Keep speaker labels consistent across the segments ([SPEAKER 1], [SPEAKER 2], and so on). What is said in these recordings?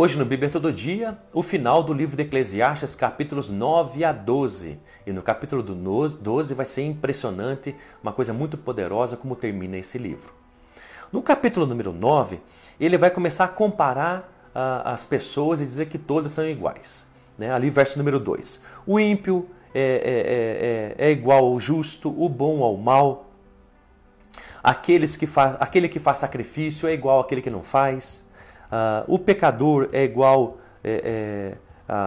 [SPEAKER 1] Hoje no Bíblia Todo Dia, o final do livro de Eclesiastes, capítulos 9 a 12. E no capítulo 12 vai ser impressionante, uma coisa muito poderosa como termina esse livro. No capítulo número 9, ele vai começar a comparar uh, as pessoas e dizer que todas são iguais. Né? Ali, verso número 2. O ímpio é, é, é, é igual ao justo, o bom ao mal. Aqueles que faz, aquele que faz sacrifício é igual àquele que não faz. Uh, o pecador é igual é, é,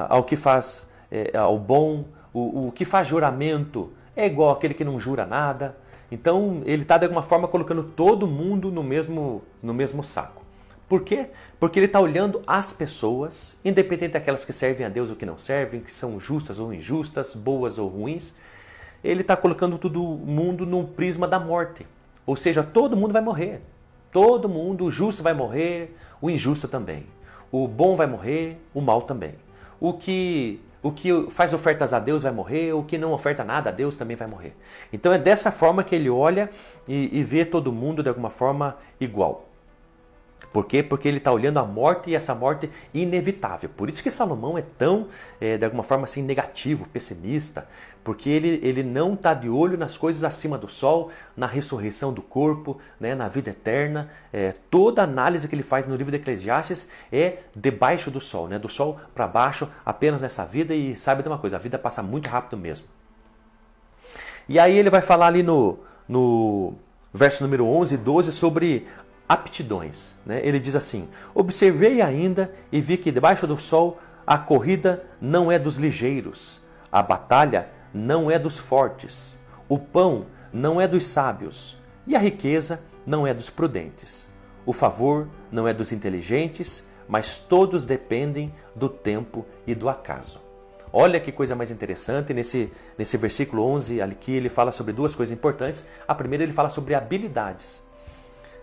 [SPEAKER 1] ao que faz é, ao bom, o, o, que faz juramento é igual àquele que não jura nada. Então ele está de alguma forma colocando todo mundo no mesmo, no mesmo saco. Por quê? Porque ele está olhando as pessoas, independente daquelas que servem a Deus ou que não servem, que são justas ou injustas, boas ou ruins, ele está colocando todo mundo no prisma da morte. Ou seja, todo mundo vai morrer. Todo mundo, o justo vai morrer, o injusto também. O bom vai morrer, o mal também. O que o que faz ofertas a Deus vai morrer, o que não oferta nada a Deus também vai morrer. Então é dessa forma que ele olha e, e vê todo mundo de alguma forma igual. Por quê? Porque ele está olhando a morte e essa morte inevitável. Por isso que Salomão é tão, é, de alguma forma assim, negativo, pessimista, porque ele, ele não está de olho nas coisas acima do sol, na ressurreição do corpo, né, na vida eterna. É, toda análise que ele faz no livro de Eclesiastes é debaixo do sol, né, do sol para baixo, apenas nessa vida. E sabe de uma coisa, a vida passa muito rápido mesmo. E aí ele vai falar ali no, no verso número 11 e 12 sobre aptidões. Né? Ele diz assim: Observei ainda e vi que debaixo do sol a corrida não é dos ligeiros, a batalha não é dos fortes, o pão não é dos sábios e a riqueza não é dos prudentes. O favor não é dos inteligentes, mas todos dependem do tempo e do acaso. Olha que coisa mais interessante, nesse, nesse versículo 11, aqui ele fala sobre duas coisas importantes. A primeira, ele fala sobre habilidades.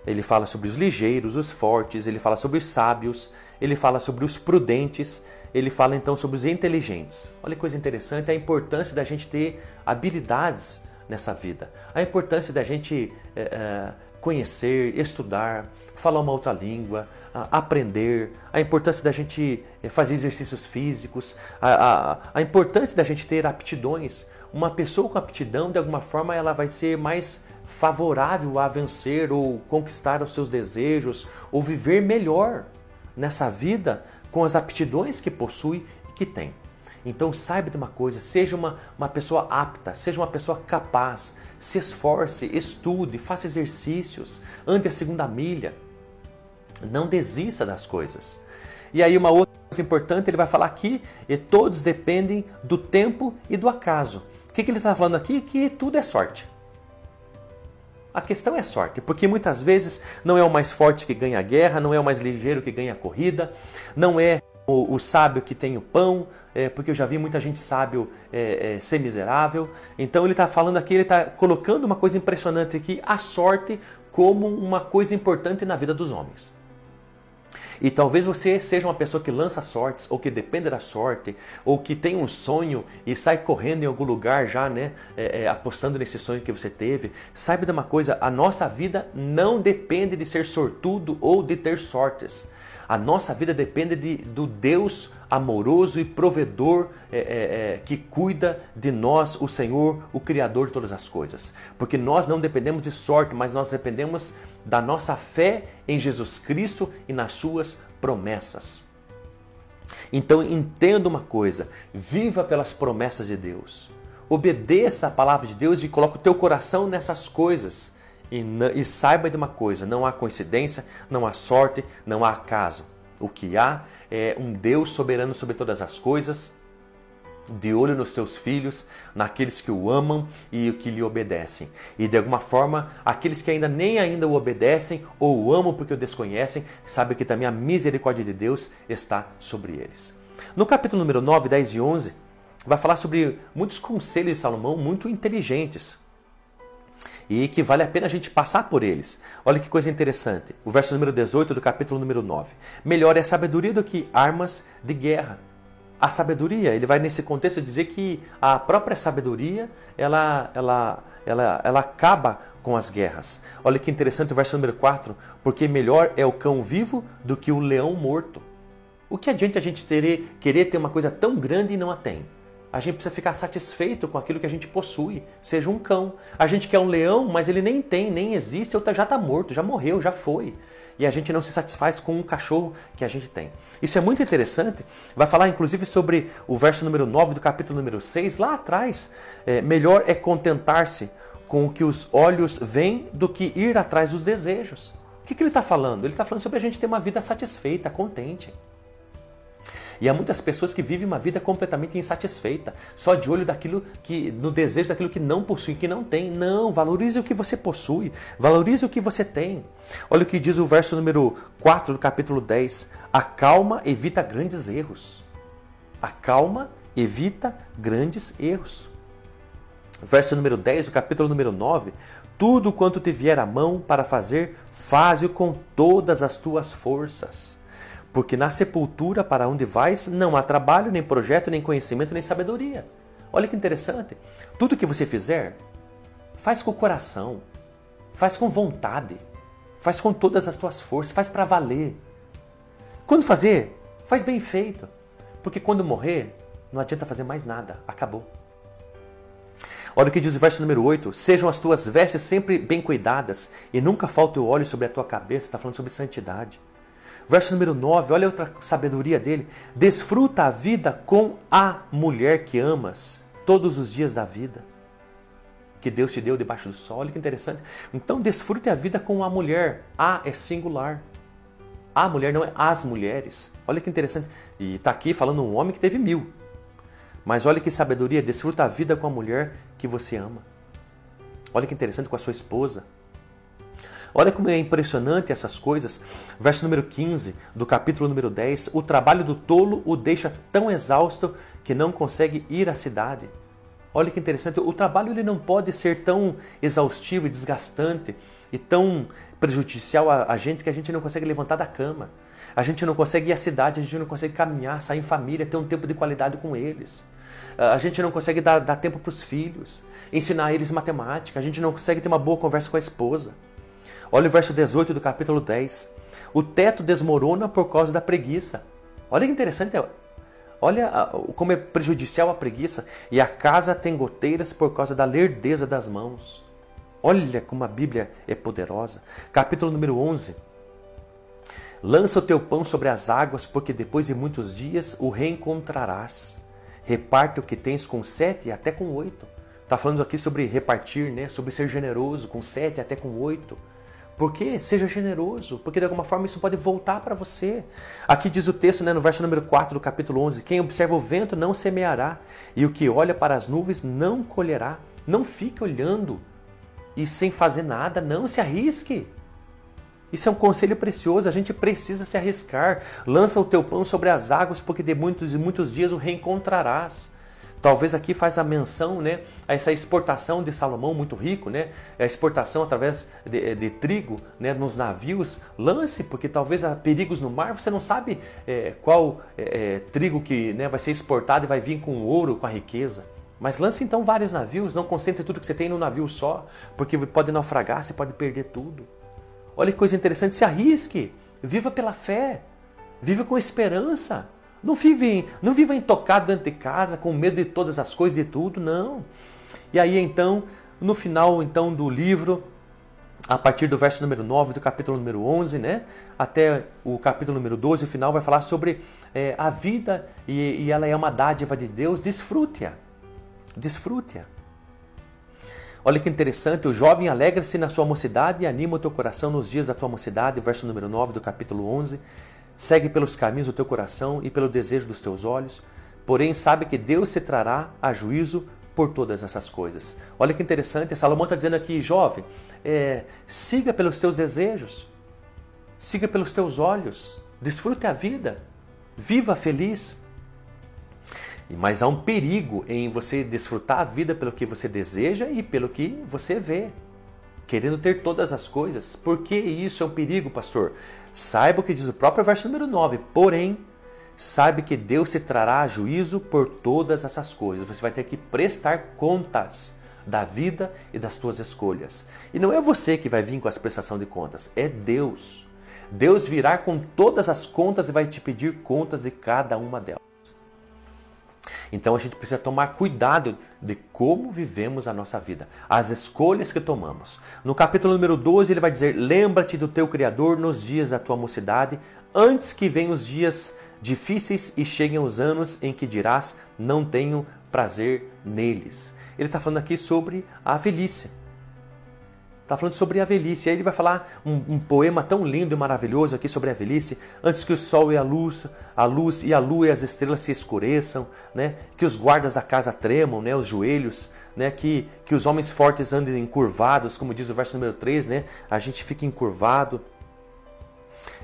[SPEAKER 1] Ele fala sobre os ligeiros, os fortes, ele fala sobre os sábios, ele fala sobre os prudentes, ele fala então sobre os inteligentes. Olha que coisa interessante a importância da gente ter habilidades nessa vida, a importância da gente é, conhecer, estudar, falar uma outra língua, aprender, a importância da gente fazer exercícios físicos, a, a, a importância da gente ter aptidões. Uma pessoa com aptidão, de alguma forma, ela vai ser mais favorável a vencer ou conquistar os seus desejos ou viver melhor nessa vida com as aptidões que possui e que tem. Então saiba de uma coisa, seja uma, uma pessoa apta, seja uma pessoa capaz, se esforce, estude, faça exercícios, ande a segunda milha. Não desista das coisas. E aí uma outra coisa importante, ele vai falar aqui, e todos dependem do tempo e do acaso. O que, que ele está falando aqui? Que tudo é sorte. A questão é sorte, porque muitas vezes não é o mais forte que ganha a guerra, não é o mais ligeiro que ganha a corrida, não é o, o sábio que tem o pão, é, porque eu já vi muita gente sábio é, é, ser miserável. Então ele está falando aqui, ele está colocando uma coisa impressionante aqui, a sorte como uma coisa importante na vida dos homens. E talvez você seja uma pessoa que lança sortes, ou que depende da sorte, ou que tem um sonho e sai correndo em algum lugar já, né? É, é, apostando nesse sonho que você teve. Saiba de uma coisa: a nossa vida não depende de ser sortudo ou de ter sortes. A nossa vida depende de, do Deus amoroso e provedor é, é, é, que cuida de nós, o Senhor, o Criador de todas as coisas. Porque nós não dependemos de sorte, mas nós dependemos da nossa fé em Jesus Cristo e nas suas promessas. Então entenda uma coisa: viva pelas promessas de Deus. Obedeça a palavra de Deus e coloque o teu coração nessas coisas. E, e saiba de uma coisa: não há coincidência, não há sorte, não há acaso. O que há é um Deus soberano sobre todas as coisas, de olho nos seus filhos, naqueles que o amam e que lhe obedecem. E de alguma forma, aqueles que ainda nem ainda o obedecem ou o amam porque o desconhecem, sabem que também a misericórdia de Deus está sobre eles. No capítulo número 9, 10 e 11, vai falar sobre muitos conselhos de Salomão muito inteligentes e que vale a pena a gente passar por eles. Olha que coisa interessante. O verso número 18 do capítulo número 9. Melhor é a sabedoria do que armas de guerra. A sabedoria, ele vai nesse contexto dizer que a própria sabedoria, ela, ela, ela, ela acaba com as guerras. Olha que interessante o verso número 4, porque melhor é o cão vivo do que o leão morto. O que adianta a gente ter, querer ter uma coisa tão grande e não a tem? A gente precisa ficar satisfeito com aquilo que a gente possui, seja um cão. A gente quer um leão, mas ele nem tem, nem existe, ou tá, já está morto, já morreu, já foi. E a gente não se satisfaz com um cachorro que a gente tem. Isso é muito interessante. Vai falar inclusive sobre o verso número 9 do capítulo número 6, lá atrás. É, melhor é contentar-se com o que os olhos veem do que ir atrás dos desejos. O que, que ele está falando? Ele está falando sobre a gente ter uma vida satisfeita, contente. E há muitas pessoas que vivem uma vida completamente insatisfeita, só de olho daquilo que no desejo daquilo que não possui, que não tem. Não, valorize o que você possui, valorize o que você tem. Olha o que diz o verso número 4 do capítulo 10. A calma evita grandes erros. A calma evita grandes erros. Verso número 10 do capítulo número 9. Tudo quanto te vier à mão para fazer, faze-o com todas as tuas forças porque na sepultura para onde vais não há trabalho, nem projeto, nem conhecimento, nem sabedoria. Olha que interessante. Tudo que você fizer, faz com o coração, faz com vontade, faz com todas as tuas forças, faz para valer. Quando fazer, faz bem feito, porque quando morrer, não adianta fazer mais nada, acabou. Olha o que diz o verso número 8: Sejam as tuas vestes sempre bem cuidadas, e nunca falte o óleo sobre a tua cabeça. Está falando sobre santidade. Verso número 9, olha outra sabedoria dele. Desfruta a vida com a mulher que amas todos os dias da vida que Deus te deu debaixo do sol. Olha que interessante. Então, desfrute a vida com a mulher. A é singular. A mulher não é as mulheres. Olha que interessante. E está aqui falando um homem que teve mil. Mas olha que sabedoria. Desfruta a vida com a mulher que você ama. Olha que interessante com a sua esposa. Olha como é impressionante essas coisas. Verso número 15 do capítulo número 10: O trabalho do tolo o deixa tão exausto que não consegue ir à cidade. Olha que interessante, o trabalho ele não pode ser tão exaustivo e desgastante e tão prejudicial a, a gente que a gente não consegue levantar da cama. A gente não consegue ir à cidade, a gente não consegue caminhar, sair em família, ter um tempo de qualidade com eles. A gente não consegue dar, dar tempo para os filhos, ensinar eles matemática, a gente não consegue ter uma boa conversa com a esposa. Olha o verso 18 do capítulo 10. O teto desmorona por causa da preguiça. Olha que interessante. Olha como é prejudicial a preguiça. E a casa tem goteiras por causa da lerdeza das mãos. Olha como a Bíblia é poderosa. Capítulo número 11. Lança o teu pão sobre as águas, porque depois de muitos dias o reencontrarás. Reparte o que tens com sete e até com oito. Está falando aqui sobre repartir, né? sobre ser generoso, com sete até com oito. Porque seja generoso, porque de alguma forma isso pode voltar para você. Aqui diz o texto, né, no verso número 4 do capítulo 11: Quem observa o vento não semeará, e o que olha para as nuvens não colherá. Não fique olhando e sem fazer nada, não se arrisque. Isso é um conselho precioso, a gente precisa se arriscar. Lança o teu pão sobre as águas, porque de muitos e muitos dias o reencontrarás. Talvez aqui faz a menção né, a essa exportação de Salomão muito rico, né, a exportação através de, de trigo né, nos navios. Lance, porque talvez há perigos no mar, você não sabe é, qual é, trigo que né, vai ser exportado e vai vir com ouro, com a riqueza. Mas lance então vários navios, não concentre tudo que você tem no navio só, porque pode naufragar, você pode perder tudo. Olha que coisa interessante, se arrisque, viva pela fé, viva com esperança. Não vive, não viva intocado dentro de casa, com medo de todas as coisas, de tudo, não. E aí então, no final então do livro, a partir do verso número 9 do capítulo número 11, né, até o capítulo número 12, o final vai falar sobre é, a vida e, e, ela é uma dádiva de Deus, desfrute-a, desfrute-a. Olha que interessante, o jovem alegra-se na sua mocidade e anima o teu coração nos dias da tua mocidade, verso número 9 do capítulo 11. Segue pelos caminhos do teu coração e pelo desejo dos teus olhos, porém sabe que Deus se trará a juízo por todas essas coisas. Olha que interessante, Salomão está dizendo aqui, jovem, é, siga pelos teus desejos, siga pelos teus olhos, desfrute a vida, viva feliz. Mas há um perigo em você desfrutar a vida pelo que você deseja e pelo que você vê querendo ter todas as coisas. Por que isso é um perigo, pastor? Saiba o que diz o próprio verso número 9. Porém, saiba que Deus se trará juízo por todas essas coisas. Você vai ter que prestar contas da vida e das suas escolhas. E não é você que vai vir com essa prestação de contas, é Deus. Deus virá com todas as contas e vai te pedir contas de cada uma delas. Então a gente precisa tomar cuidado de como vivemos a nossa vida, as escolhas que tomamos. No capítulo número 12, ele vai dizer: Lembra-te do teu Criador nos dias da tua mocidade, antes que venham os dias difíceis e cheguem os anos em que dirás: Não tenho prazer neles. Ele está falando aqui sobre a velhice. Está falando sobre a velhice. Aí ele vai falar um, um, poema tão lindo e maravilhoso aqui sobre a velhice. Antes que o sol e a luz, a luz e a lua e as estrelas se escureçam, né? Que os guardas da casa tremam, né? Os joelhos, né? Que, que os homens fortes andem encurvados, como diz o verso número 3, né? A gente fica encurvado.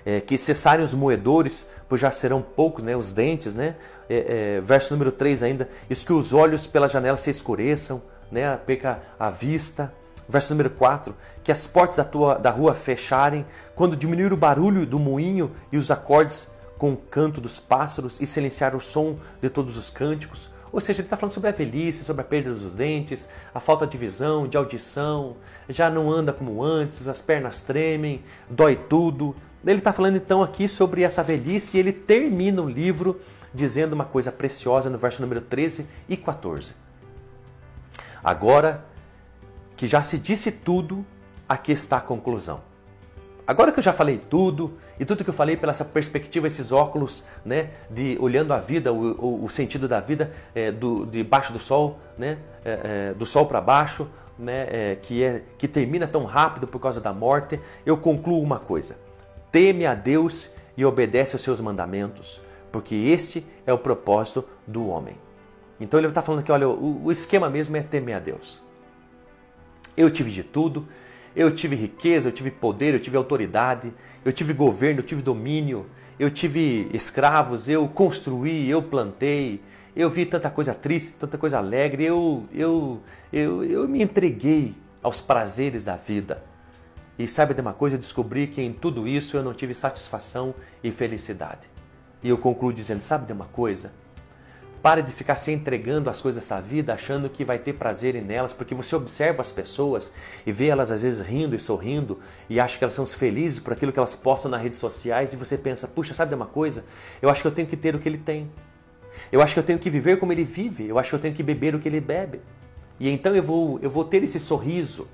[SPEAKER 1] É, que cessarem os moedores, pois já serão poucos, né? Os dentes, né? É, é, verso número 3 ainda. Isso que os olhos pela janela se escureçam, né? Perca a vista Verso número 4: Que as portas da, tua, da rua fecharem, quando diminuir o barulho do moinho e os acordes com o canto dos pássaros e silenciar o som de todos os cânticos. Ou seja, ele está falando sobre a velhice, sobre a perda dos dentes, a falta de visão, de audição, já não anda como antes, as pernas tremem, dói tudo. Ele está falando então aqui sobre essa velhice e ele termina o livro dizendo uma coisa preciosa no verso número 13 e 14. Agora que já se disse tudo, aqui está a conclusão. Agora que eu já falei tudo, e tudo que eu falei pela essa perspectiva, esses óculos, né, de olhando a vida, o, o, o sentido da vida é, do, de baixo do sol, né, é, é, do sol para baixo, né, é, que, é, que termina tão rápido por causa da morte, eu concluo uma coisa: teme a Deus e obedece aos seus mandamentos, porque este é o propósito do homem. Então ele está falando aqui, olha, o, o esquema mesmo é temer a Deus. Eu tive de tudo. Eu tive riqueza, eu tive poder, eu tive autoridade, eu tive governo, eu tive domínio, eu tive escravos, eu construí, eu plantei, eu vi tanta coisa triste, tanta coisa alegre, eu, eu, eu, eu me entreguei aos prazeres da vida. E sabe de uma coisa? Eu descobri que em tudo isso eu não tive satisfação e felicidade. E eu concluo dizendo: sabe de uma coisa? Pare de ficar se entregando às coisas da vida, achando que vai ter prazer nelas, porque você observa as pessoas e vê elas às vezes rindo e sorrindo e acha que elas são felizes por aquilo que elas postam nas redes sociais e você pensa, puxa, sabe de uma coisa? Eu acho que eu tenho que ter o que ele tem. Eu acho que eu tenho que viver como ele vive. Eu acho que eu tenho que beber o que ele bebe. E então eu vou, eu vou ter esse sorriso.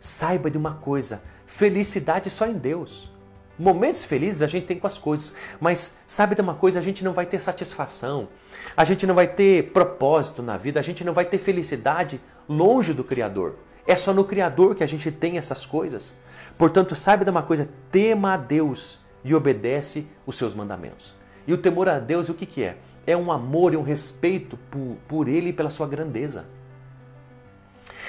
[SPEAKER 1] Saiba de uma coisa: felicidade só em Deus. Momentos felizes a gente tem com as coisas, mas sabe de uma coisa? A gente não vai ter satisfação, a gente não vai ter propósito na vida, a gente não vai ter felicidade longe do Criador. É só no Criador que a gente tem essas coisas. Portanto, saiba de uma coisa: tema a Deus e obedece os seus mandamentos. E o temor a Deus, o que, que é? É um amor e um respeito por, por Ele e pela sua grandeza.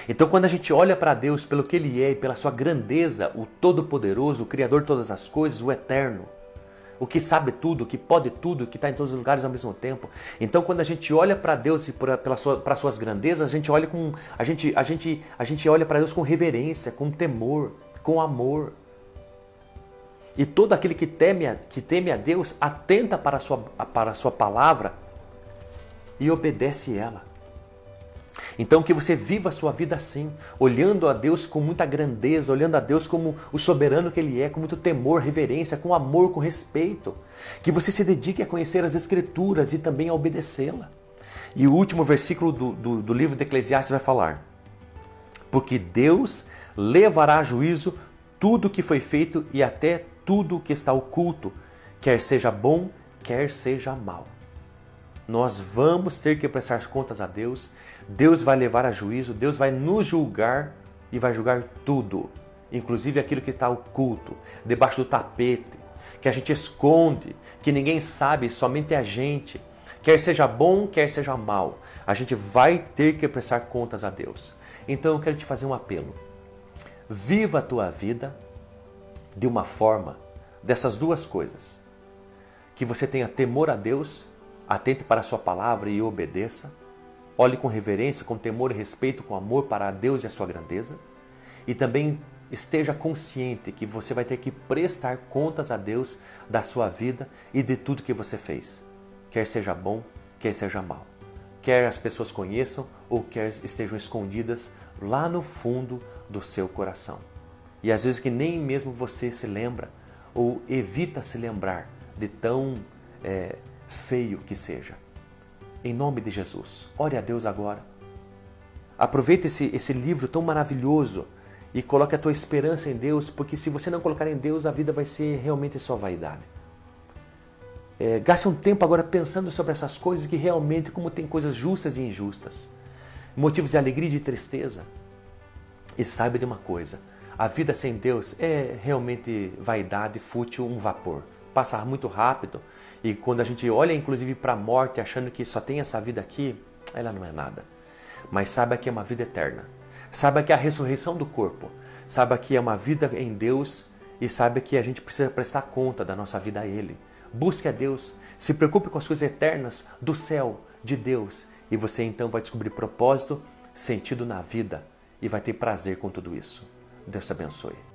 [SPEAKER 1] Então, quando a gente olha para Deus pelo que Ele é e pela sua grandeza, o Todo-Poderoso, o Criador de todas as coisas, o Eterno, o que sabe tudo, o que pode tudo, o que está em todos os lugares ao mesmo tempo. Então, quando a gente olha para Deus e para sua, suas grandezas, a gente olha com a gente a gente a gente olha para Deus com reverência, com temor, com amor. E todo aquele que teme a, que teme a Deus atenta para a sua para a sua palavra e obedece ela. Então que você viva a sua vida assim, olhando a Deus com muita grandeza, olhando a Deus como o soberano que Ele é, com muito temor, reverência, com amor, com respeito. Que você se dedique a conhecer as Escrituras e também a obedecê-la. E o último versículo do, do, do livro de Eclesiastes vai falar: Porque Deus levará a juízo tudo o que foi feito e até tudo o que está oculto, quer seja bom, quer seja mal. Nós vamos ter que prestar contas a Deus. Deus vai levar a juízo, Deus vai nos julgar e vai julgar tudo, inclusive aquilo que está oculto, debaixo do tapete, que a gente esconde, que ninguém sabe, somente a gente. Quer seja bom, quer seja mal, a gente vai ter que prestar contas a Deus. Então eu quero te fazer um apelo. Viva a tua vida de uma forma dessas duas coisas. Que você tenha temor a Deus Atente para a sua palavra e obedeça. Olhe com reverência, com temor e respeito, com amor para Deus e a sua grandeza. E também esteja consciente que você vai ter que prestar contas a Deus da sua vida e de tudo que você fez, quer seja bom, quer seja mal. Quer as pessoas conheçam ou quer estejam escondidas lá no fundo do seu coração. E às vezes que nem mesmo você se lembra, ou evita se lembrar de tão é, feio que seja. Em nome de Jesus, ore a Deus agora. Aproveite esse, esse livro tão maravilhoso e coloque a tua esperança em Deus, porque se você não colocar em Deus, a vida vai ser realmente só vaidade. É, gaste um tempo agora pensando sobre essas coisas que realmente, como tem coisas justas e injustas, motivos de alegria e de tristeza. E saiba de uma coisa: a vida sem Deus é realmente vaidade, fútil, um vapor. Passa muito rápido e quando a gente olha inclusive para a morte achando que só tem essa vida aqui, ela não é nada. Mas saiba que é uma vida eterna. Saiba que é a ressurreição do corpo. Saiba que é uma vida em Deus e saiba que a gente precisa prestar conta da nossa vida a Ele. Busque a Deus, se preocupe com as coisas eternas do céu, de Deus, e você então vai descobrir propósito, sentido na vida e vai ter prazer com tudo isso. Deus te abençoe.